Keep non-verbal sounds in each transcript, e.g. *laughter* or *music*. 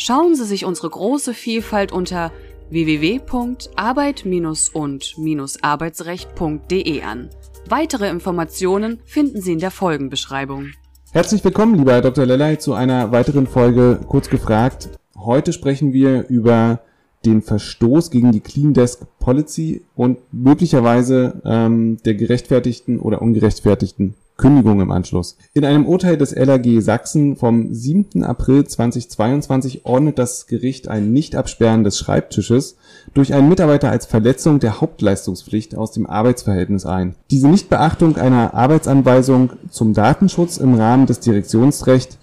Schauen Sie sich unsere große Vielfalt unter www.arbeit- und-arbeitsrecht.de an. Weitere Informationen finden Sie in der Folgenbeschreibung. Herzlich willkommen, lieber Herr Dr. Lellay, zu einer weiteren Folge Kurz gefragt. Heute sprechen wir über den Verstoß gegen die Clean Desk Policy und möglicherweise ähm, der gerechtfertigten oder ungerechtfertigten Kündigung im Anschluss. In einem Urteil des LAG Sachsen vom 7. April 2022 ordnet das Gericht ein Nichtabsperren des Schreibtisches durch einen Mitarbeiter als Verletzung der Hauptleistungspflicht aus dem Arbeitsverhältnis ein. Diese Nichtbeachtung einer Arbeitsanweisung zum Datenschutz im Rahmen des Direktionsrechts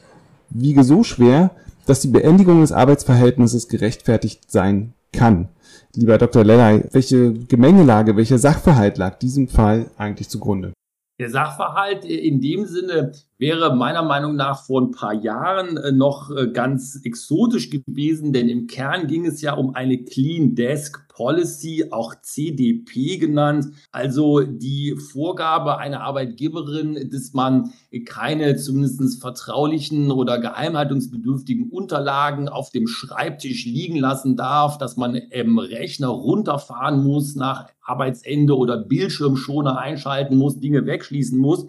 wiege so schwer, dass die Beendigung des Arbeitsverhältnisses gerechtfertigt sein kann. Lieber Dr. Lellay, welche Gemengelage, welcher Sachverhalt lag diesem Fall eigentlich zugrunde? Der Sachverhalt in dem Sinne wäre meiner Meinung nach vor ein paar Jahren äh, noch äh, ganz exotisch gewesen, denn im Kern ging es ja um eine Clean Desk Policy, auch CDP genannt, also die Vorgabe einer Arbeitgeberin, dass man keine zumindest vertraulichen oder geheimhaltungsbedürftigen Unterlagen auf dem Schreibtisch liegen lassen darf, dass man im Rechner runterfahren muss nach Arbeitsende oder Bildschirmschoner einschalten muss, Dinge wegschließen muss.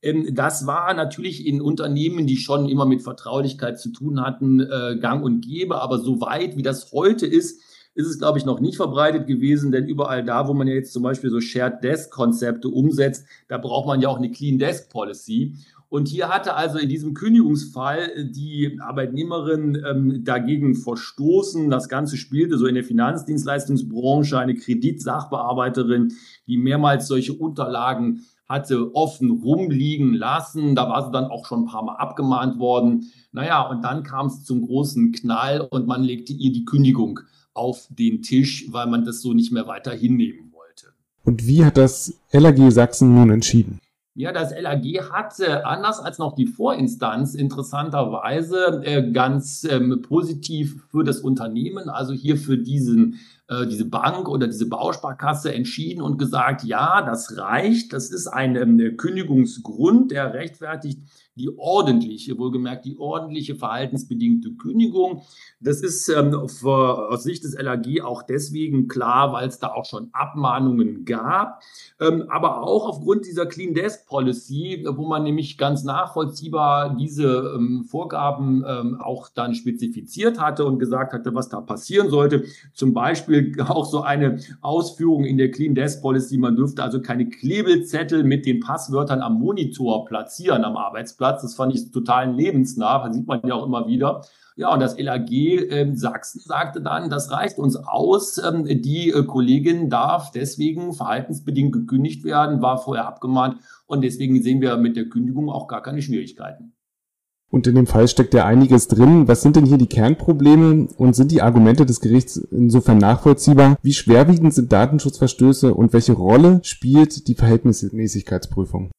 Ähm, das war natürlich in Unternehmen, die schon immer mit Vertraulichkeit zu tun hatten, äh, gang und gäbe. Aber so weit, wie das heute ist, ist es, glaube ich, noch nicht verbreitet gewesen, denn überall da, wo man ja jetzt zum Beispiel so Shared Desk Konzepte umsetzt, da braucht man ja auch eine Clean Desk Policy. Und hier hatte also in diesem Kündigungsfall die Arbeitnehmerin ähm, dagegen verstoßen. Das Ganze spielte so in der Finanzdienstleistungsbranche eine Kreditsachbearbeiterin, die mehrmals solche Unterlagen hatte offen rumliegen lassen. Da war sie dann auch schon ein paar Mal abgemahnt worden. Naja, und dann kam es zum großen Knall und man legte ihr die Kündigung auf den Tisch, weil man das so nicht mehr weiter hinnehmen wollte. Und wie hat das LAG Sachsen nun entschieden? Ja, das LAG hat äh, anders als noch die Vorinstanz interessanterweise äh, ganz ähm, positiv für das Unternehmen, also hier für diesen äh, diese Bank oder diese Bausparkasse entschieden und gesagt, ja, das reicht, das ist ein ähm, Kündigungsgrund, der rechtfertigt die ordentliche, wohlgemerkt die ordentliche verhaltensbedingte Kündigung. Das ist ähm, für, aus Sicht des LAG auch deswegen klar, weil es da auch schon Abmahnungen gab, ähm, aber auch aufgrund dieser Clean Desk Policy, wo man nämlich ganz nachvollziehbar diese ähm, Vorgaben ähm, auch dann spezifiziert hatte und gesagt hatte, was da passieren sollte. Zum Beispiel *laughs* auch so eine Ausführung in der Clean Desk Policy, man dürfte also keine Klebelzettel mit den Passwörtern am Monitor platzieren am Arbeitsplatz Platz. Das fand ich total lebensnah. Das sieht man ja auch immer wieder. Ja, und das LAG äh, Sachsen sagte dann, das reicht uns aus. Ähm, die äh, Kollegin darf deswegen verhaltensbedingt gekündigt werden, war vorher abgemahnt. Und deswegen sehen wir mit der Kündigung auch gar keine Schwierigkeiten. Und in dem Fall steckt ja einiges drin. Was sind denn hier die Kernprobleme und sind die Argumente des Gerichts insofern nachvollziehbar? Wie schwerwiegend sind Datenschutzverstöße und welche Rolle spielt die Verhältnismäßigkeitsprüfung?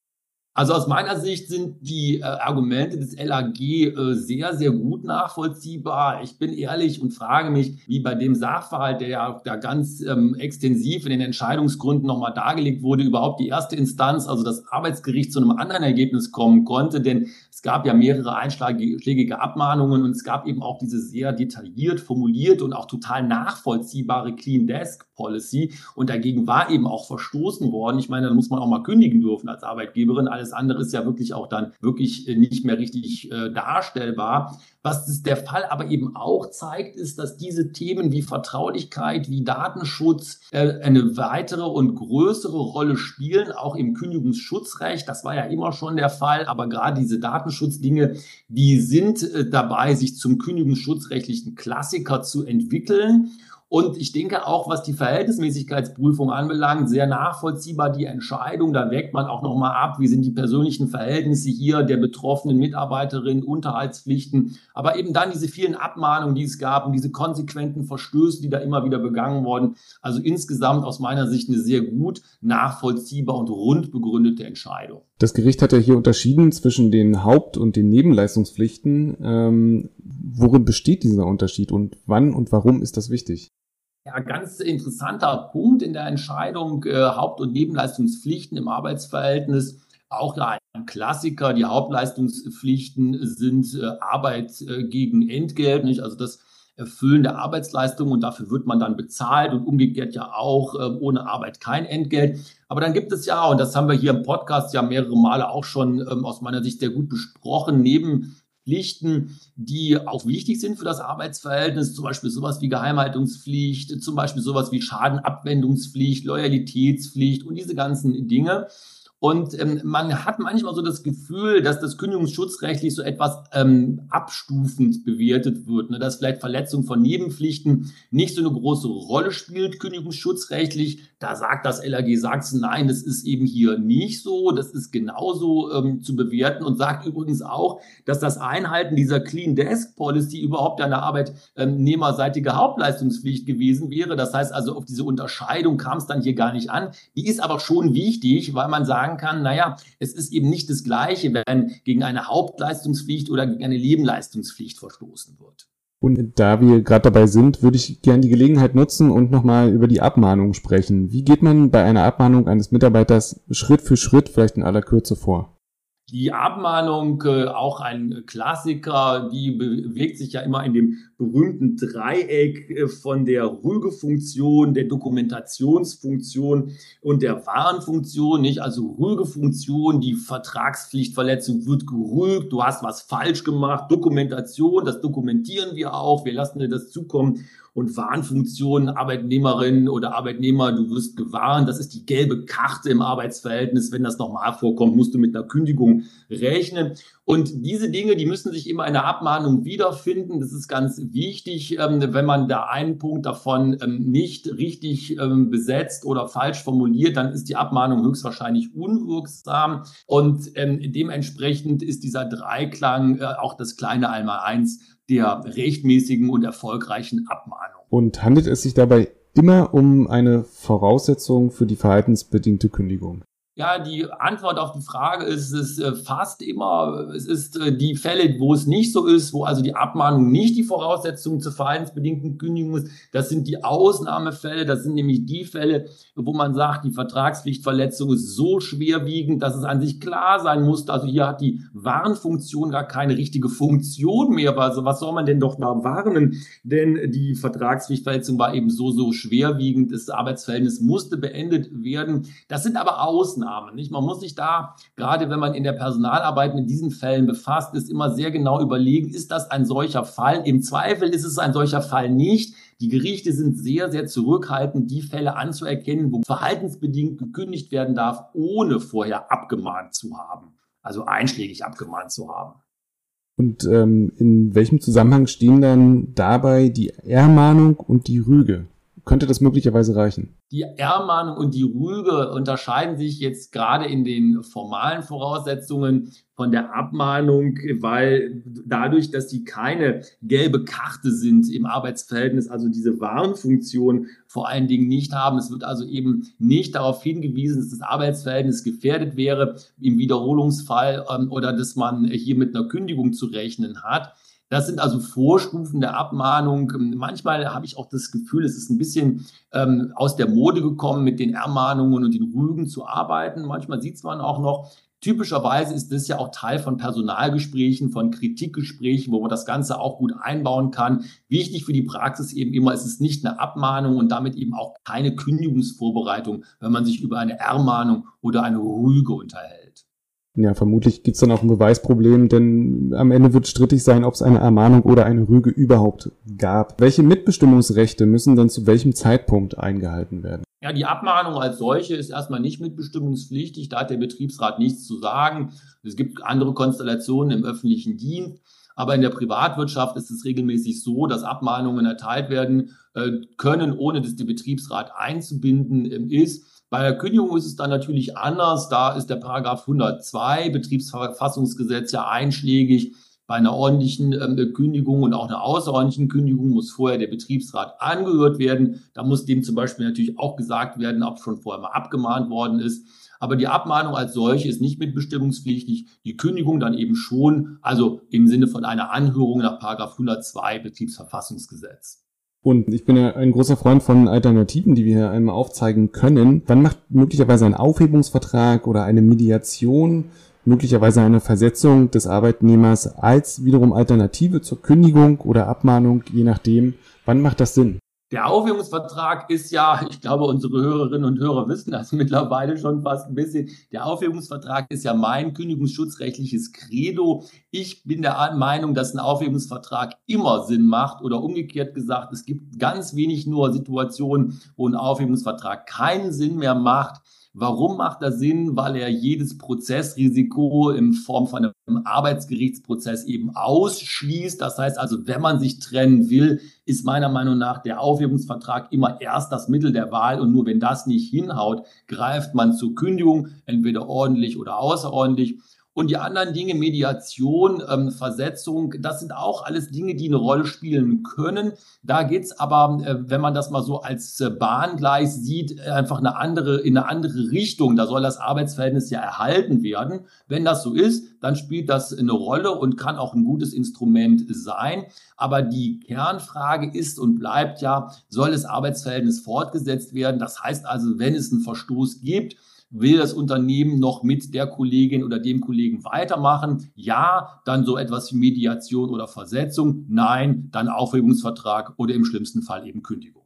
Also aus meiner Sicht sind die äh, Argumente des LAG äh, sehr, sehr gut nachvollziehbar. Ich bin ehrlich und frage mich, wie bei dem Sachverhalt, der ja da ganz ähm, extensiv in den Entscheidungsgründen nochmal dargelegt wurde, überhaupt die erste Instanz, also das Arbeitsgericht, zu einem anderen Ergebnis kommen konnte. Denn es gab ja mehrere einschlägige Abmahnungen und es gab eben auch diese sehr detailliert formuliert und auch total nachvollziehbare Clean Desk Policy. Und dagegen war eben auch verstoßen worden. Ich meine, da muss man auch mal kündigen dürfen als Arbeitgeberin. Alles andere ist ja wirklich auch dann wirklich äh, nicht mehr richtig äh, darstellbar. Was der Fall aber eben auch zeigt, ist, dass diese Themen wie Vertraulichkeit, wie Datenschutz äh, eine weitere und größere Rolle spielen, auch im Kündigungsschutzrecht. Das war ja immer schon der Fall, aber gerade diese Datenschutzdinge, die sind äh, dabei, sich zum kündigungsschutzrechtlichen Klassiker zu entwickeln. Und ich denke auch, was die Verhältnismäßigkeitsprüfung anbelangt, sehr nachvollziehbar die Entscheidung. Da wägt man auch nochmal ab, wie sind die persönlichen Verhältnisse hier der betroffenen Mitarbeiterin, Unterhaltspflichten, aber eben dann diese vielen Abmahnungen, die es gab und diese konsequenten Verstöße, die da immer wieder begangen wurden. Also insgesamt aus meiner Sicht eine sehr gut nachvollziehbar und rund begründete Entscheidung. Das Gericht hat ja hier unterschieden zwischen den Haupt- und den Nebenleistungspflichten. Ähm, worin besteht dieser Unterschied und wann und warum ist das wichtig? Ja, ganz interessanter Punkt in der Entscheidung äh, Haupt- und Nebenleistungspflichten im Arbeitsverhältnis. Auch ja, ein Klassiker. Die Hauptleistungspflichten sind äh, Arbeit äh, gegen Entgelt, nicht? Also das Erfüllen der Arbeitsleistung und dafür wird man dann bezahlt und umgekehrt ja auch äh, ohne Arbeit kein Entgelt. Aber dann gibt es ja, und das haben wir hier im Podcast ja mehrere Male auch schon ähm, aus meiner Sicht sehr gut besprochen, neben Pflichten, die auch wichtig sind für das Arbeitsverhältnis, zum Beispiel sowas wie Geheimhaltungspflicht, zum Beispiel sowas wie Schadenabwendungspflicht, Loyalitätspflicht und diese ganzen Dinge. Und ähm, man hat manchmal so das Gefühl, dass das Kündigungsschutzrechtlich so etwas ähm, abstufend bewertet wird, ne? dass vielleicht Verletzung von Nebenpflichten nicht so eine große Rolle spielt, kündigungsschutzrechtlich. Da sagt das LAG Sachsen, nein, das ist eben hier nicht so, das ist genauso ähm, zu bewerten und sagt übrigens auch, dass das Einhalten dieser Clean Desk Policy überhaupt eine arbeitnehmerseitige Hauptleistungspflicht gewesen wäre. Das heißt also, auf diese Unterscheidung kam es dann hier gar nicht an. Die ist aber schon wichtig, weil man sagt, sagen kann, naja, es ist eben nicht das Gleiche, wenn gegen eine Hauptleistungspflicht oder gegen eine Nebenleistungspflicht verstoßen wird. Und da wir gerade dabei sind, würde ich gerne die Gelegenheit nutzen und nochmal über die Abmahnung sprechen. Wie geht man bei einer Abmahnung eines Mitarbeiters Schritt für Schritt, vielleicht in aller Kürze vor? Die Abmahnung, äh, auch ein Klassiker, die bewegt sich ja immer in dem berühmten Dreieck äh, von der Rügefunktion, der Dokumentationsfunktion und der Warenfunktion, nicht? Also Rügefunktion, die Vertragspflichtverletzung wird gerügt, du hast was falsch gemacht, Dokumentation, das dokumentieren wir auch, wir lassen dir das zukommen und Warnfunktionen, Arbeitnehmerin oder Arbeitnehmer, du wirst gewarnt. Das ist die gelbe Karte im Arbeitsverhältnis. Wenn das nochmal vorkommt, musst du mit einer Kündigung rechnen. Und diese Dinge, die müssen sich immer in der Abmahnung wiederfinden. Das ist ganz wichtig. Ähm, wenn man da einen Punkt davon ähm, nicht richtig ähm, besetzt oder falsch formuliert, dann ist die Abmahnung höchstwahrscheinlich unwirksam. Und dementsprechend ist dieser Dreiklang äh, auch das kleine einmal eins der rechtmäßigen und erfolgreichen Abmahnung. Und handelt es sich dabei immer um eine Voraussetzung für die verhaltensbedingte Kündigung? Ja, die Antwort auf die Frage ist, es ist äh, fast immer, es ist äh, die Fälle, wo es nicht so ist, wo also die Abmahnung nicht die Voraussetzung zur verhaltensbedingten Kündigung ist. Das sind die Ausnahmefälle, das sind nämlich die Fälle, wo man sagt, die Vertragspflichtverletzung ist so schwerwiegend, dass es an sich klar sein muss. Also hier hat die Warnfunktion gar keine richtige Funktion mehr. Also was soll man denn doch da warnen? Denn die Vertragspflichtverletzung war eben so, so schwerwiegend. Das Arbeitsverhältnis musste beendet werden. Das sind aber Ausnahmen. Maßnahmen. Nicht? Man muss sich da, gerade wenn man in der Personalarbeit mit diesen Fällen befasst ist, immer sehr genau überlegen, ist das ein solcher Fall? Im Zweifel ist es ein solcher Fall nicht. Die Gerichte sind sehr, sehr zurückhaltend, die Fälle anzuerkennen, wo verhaltensbedingt gekündigt werden darf, ohne vorher abgemahnt zu haben. Also einschlägig abgemahnt zu haben. Und ähm, in welchem Zusammenhang stehen dann dabei die Ermahnung und die Rüge? Könnte das möglicherweise reichen? Die Ermahnung und die Rüge unterscheiden sich jetzt gerade in den formalen Voraussetzungen von der Abmahnung, weil dadurch, dass die keine gelbe Karte sind im Arbeitsverhältnis, also diese Warnfunktion vor allen Dingen nicht haben. Es wird also eben nicht darauf hingewiesen, dass das Arbeitsverhältnis gefährdet wäre im Wiederholungsfall ähm, oder dass man hier mit einer Kündigung zu rechnen hat. Das sind also Vorstufen der Abmahnung. Manchmal habe ich auch das Gefühl, es ist ein bisschen ähm, aus der Mode gekommen, mit den Ermahnungen und den Rügen zu arbeiten. Manchmal sieht man auch noch, Typischerweise ist das ja auch Teil von Personalgesprächen, von Kritikgesprächen, wo man das Ganze auch gut einbauen kann. Wichtig für die Praxis eben immer, es ist nicht eine Abmahnung und damit eben auch keine Kündigungsvorbereitung, wenn man sich über eine Ermahnung oder eine Rüge unterhält. Ja, vermutlich gibt's dann auch ein Beweisproblem, denn am Ende wird strittig sein, ob es eine Ermahnung oder eine Rüge überhaupt gab. Welche Mitbestimmungsrechte müssen dann zu welchem Zeitpunkt eingehalten werden? Ja, die Abmahnung als solche ist erstmal nicht mitbestimmungspflichtig, da hat der Betriebsrat nichts zu sagen. Es gibt andere Konstellationen im öffentlichen Dienst. Aber in der Privatwirtschaft ist es regelmäßig so, dass Abmahnungen erteilt werden äh, können, ohne dass der Betriebsrat einzubinden ähm, ist. Bei der Kündigung ist es dann natürlich anders. Da ist der Paragraph 102 Betriebsverfassungsgesetz ja einschlägig. Bei einer ordentlichen ähm, Kündigung und auch einer außerordentlichen Kündigung muss vorher der Betriebsrat angehört werden. Da muss dem zum Beispiel natürlich auch gesagt werden, ob schon vorher mal abgemahnt worden ist. Aber die Abmahnung als solche ist nicht mitbestimmungspflichtig, die Kündigung dann eben schon, also im Sinne von einer Anhörung nach 102 Betriebsverfassungsgesetz. Und ich bin ja ein großer Freund von Alternativen, die wir hier einmal aufzeigen können. Wann macht möglicherweise ein Aufhebungsvertrag oder eine Mediation möglicherweise eine Versetzung des Arbeitnehmers als wiederum Alternative zur Kündigung oder Abmahnung, je nachdem. Wann macht das Sinn? Der Aufhebungsvertrag ist ja, *laughs* ich glaube, unsere Hörerinnen und Hörer wissen das mittlerweile schon fast ein bisschen. Der Aufhebungsvertrag ist ja mein kündigungsschutzrechtliches Credo. Ich bin der Meinung, dass ein Aufhebungsvertrag immer Sinn macht oder umgekehrt gesagt, es gibt ganz wenig nur Situationen, wo ein Aufhebungsvertrag keinen Sinn mehr macht. Warum macht das Sinn? Weil er jedes Prozessrisiko in Form von einem Arbeitsgerichtsprozess eben ausschließt. Das heißt also, wenn man sich trennen will, ist meiner Meinung nach der Aufhebungsvertrag immer erst das Mittel der Wahl und nur wenn das nicht hinhaut, greift man zur Kündigung, entweder ordentlich oder außerordentlich. Und die anderen Dinge, Mediation, ähm, Versetzung, das sind auch alles Dinge, die eine Rolle spielen können. Da geht's aber, äh, wenn man das mal so als äh, Bahngleis sieht, einfach eine andere, in eine andere Richtung. Da soll das Arbeitsverhältnis ja erhalten werden. Wenn das so ist, dann spielt das eine Rolle und kann auch ein gutes Instrument sein. Aber die Kernfrage ist und bleibt ja, soll das Arbeitsverhältnis fortgesetzt werden? Das heißt also, wenn es einen Verstoß gibt, Will das Unternehmen noch mit der Kollegin oder dem Kollegen weitermachen? Ja, dann so etwas wie Mediation oder Versetzung. Nein, dann Aufhebungsvertrag oder im schlimmsten Fall eben Kündigung.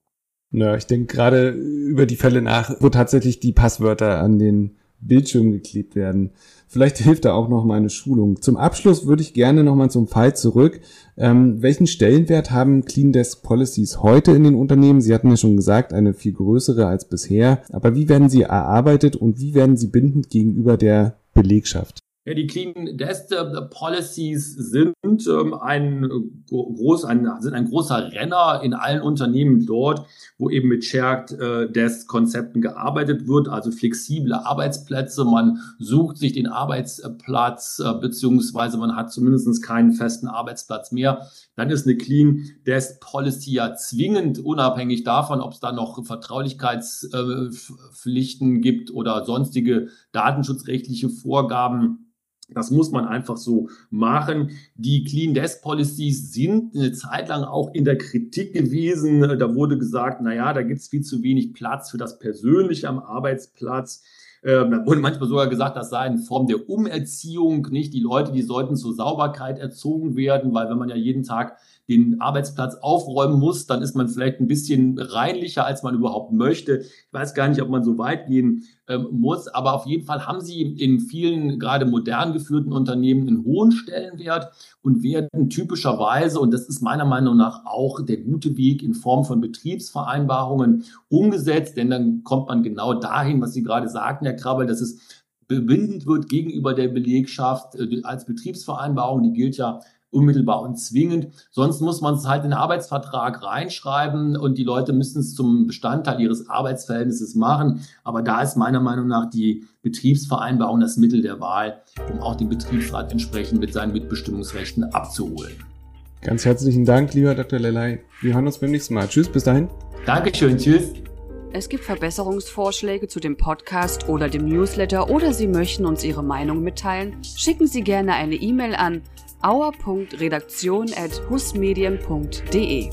Ja, ich denke gerade über die Fälle nach, wo tatsächlich die Passwörter an den Bildschirm geklebt werden. Vielleicht hilft da auch noch mal eine Schulung. Zum Abschluss würde ich gerne noch mal zum Fall zurück. Ähm, welchen Stellenwert haben Clean Desk Policies heute in den Unternehmen? Sie hatten ja schon gesagt, eine viel größere als bisher. Aber wie werden sie erarbeitet und wie werden sie bindend gegenüber der Belegschaft? Ja, die Clean Desk äh, Policies sind ähm, ein, groß, ein, sind ein großer Renner in allen Unternehmen dort, wo eben mit Shared äh, Desk Konzepten gearbeitet wird, also flexible Arbeitsplätze. Man sucht sich den Arbeitsplatz, äh, beziehungsweise man hat zumindest keinen festen Arbeitsplatz mehr. Dann ist eine Clean Desk Policy ja zwingend, unabhängig davon, ob es da noch Vertraulichkeitspflichten äh, gibt oder sonstige datenschutzrechtliche Vorgaben das muss man einfach so machen. Die Clean Desk Policies sind eine Zeit lang auch in der Kritik gewesen. Da wurde gesagt, na ja, da gibt es viel zu wenig Platz für das Persönliche am Arbeitsplatz. Ähm, da wurde manchmal sogar gesagt, das sei eine Form der Umerziehung, nicht? Die Leute, die sollten zur Sauberkeit erzogen werden, weil wenn man ja jeden Tag den Arbeitsplatz aufräumen muss, dann ist man vielleicht ein bisschen reinlicher, als man überhaupt möchte. Ich weiß gar nicht, ob man so weit gehen ähm, muss, aber auf jeden Fall haben sie in vielen gerade modern geführten Unternehmen einen hohen Stellenwert und werden typischerweise, und das ist meiner Meinung nach auch der gute Weg in Form von Betriebsvereinbarungen umgesetzt, denn dann kommt man genau dahin, was Sie gerade sagten, Herr Krabbel, dass es bindend wird gegenüber der Belegschaft äh, als Betriebsvereinbarung. Die gilt ja unmittelbar und zwingend. Sonst muss man es halt in den Arbeitsvertrag reinschreiben und die Leute müssen es zum Bestandteil ihres Arbeitsverhältnisses machen. Aber da ist meiner Meinung nach die Betriebsvereinbarung das Mittel der Wahl, um auch den Betriebsrat entsprechend mit seinen Mitbestimmungsrechten abzuholen. Ganz herzlichen Dank, lieber Dr. Lelei. Wir hören uns beim nächsten Mal. Tschüss, bis dahin. Dankeschön, tschüss. Es gibt Verbesserungsvorschläge zu dem Podcast oder dem Newsletter oder Sie möchten uns Ihre Meinung mitteilen? Schicken Sie gerne eine E-Mail an auer.redaktion at husmedien.de.